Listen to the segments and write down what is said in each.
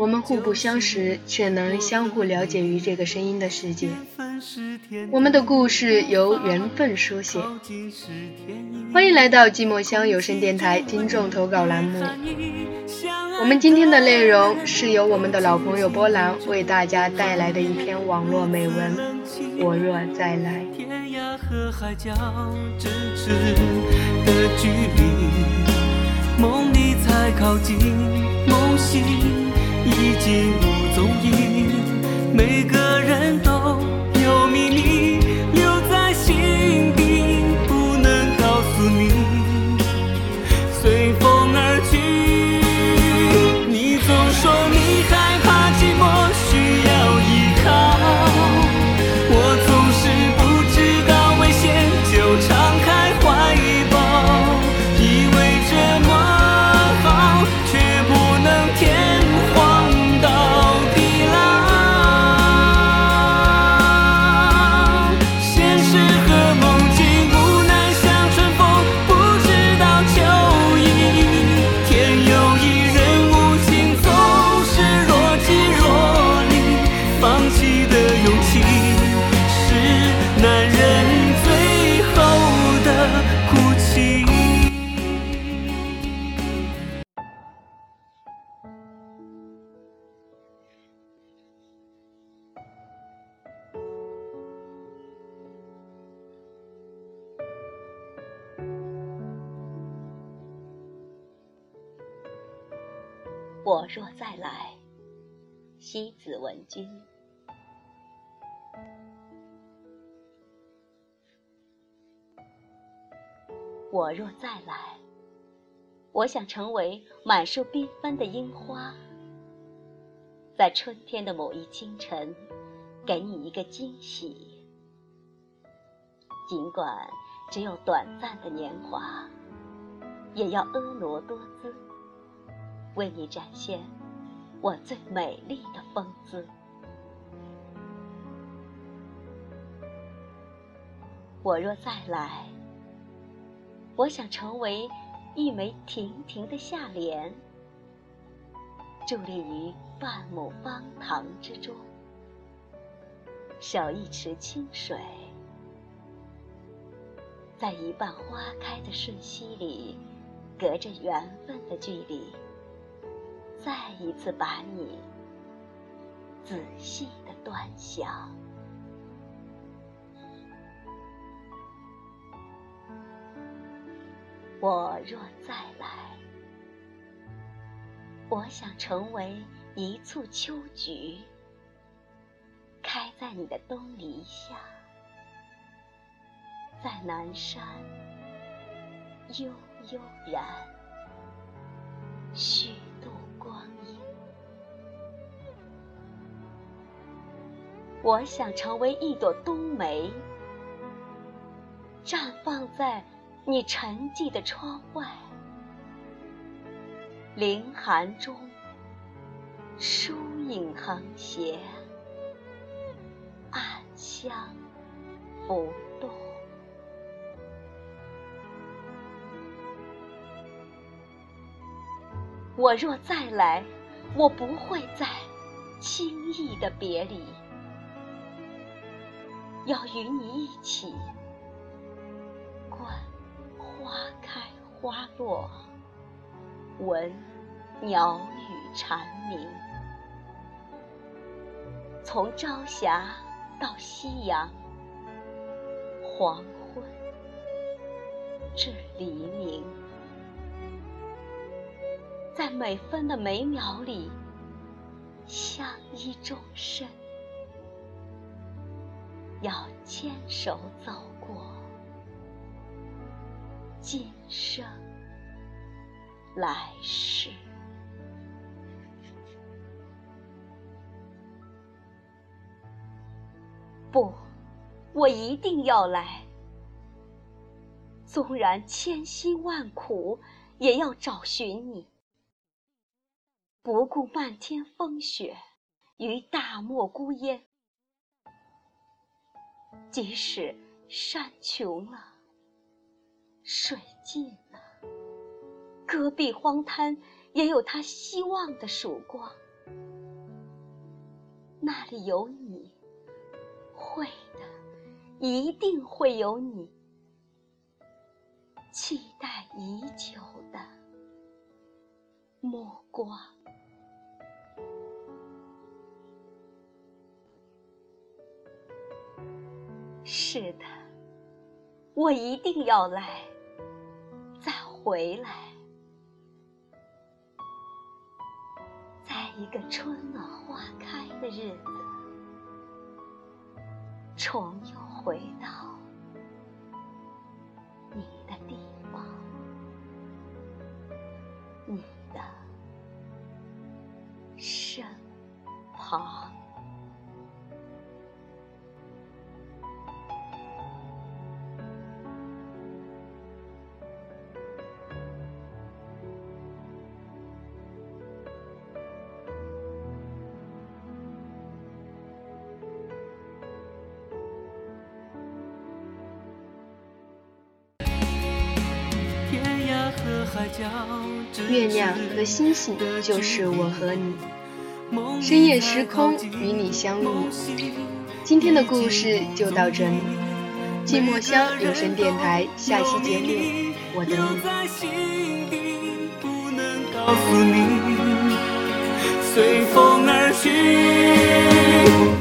我们互不相识，却能相互了解于这个声音的世界。我们的故事由缘分书写。欢迎来到寂寞乡有声电台听众投稿栏目。我们今天的内容是由我们的老朋友波兰为大家带来的一篇网络美文。我若再来。梦里才靠近，梦醒已经无踪影。每个我若再来，西子闻君。我若再来，我想成为满树缤纷的樱花，在春天的某一清晨，给你一个惊喜。尽管只有短暂的年华，也要婀娜多姿。为你展现我最美丽的风姿。我若再来，我想成为一枚亭亭的下莲，伫立于半亩方塘之中，守一池清水，在一半花开的瞬息里，隔着缘分的距离。再一次把你仔细的端详。我若再来，我想成为一簇秋菊，开在你的东篱下，在南山悠悠然我想成为一朵冬梅，绽放在你沉寂的窗外，凌寒中疏影横斜，暗香浮动。我若再来，我不会再轻易的别离。要与你一起，观花开花落，闻鸟语蝉鸣，从朝霞到夕阳，黄昏至黎明，在每分的每秒里相依终身。要牵手走过今生来世。不，我一定要来。纵然千辛万苦，也要找寻你。不顾漫天风雪与大漠孤烟。即使山穷了，水尽了，戈壁荒滩也有它希望的曙光。那里有你，会的，一定会有你，期待已久的目光。是的，我一定要来，再回来。在一个春暖花开的日子，重又回到你的地方，你的身旁。月亮和星星就是我和你，深夜时空与你相遇。今天的故事就到这里，寂寞乡有声电台下期节目我等你。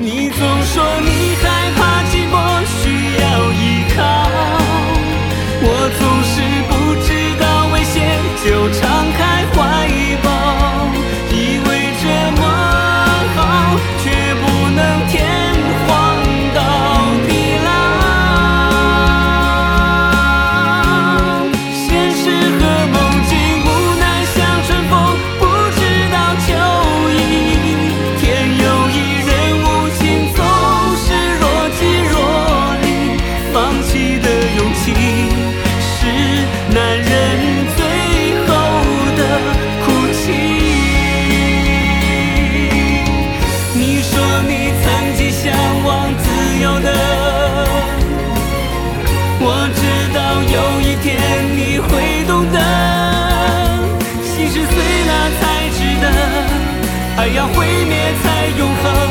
你总说你要毁灭才永恒，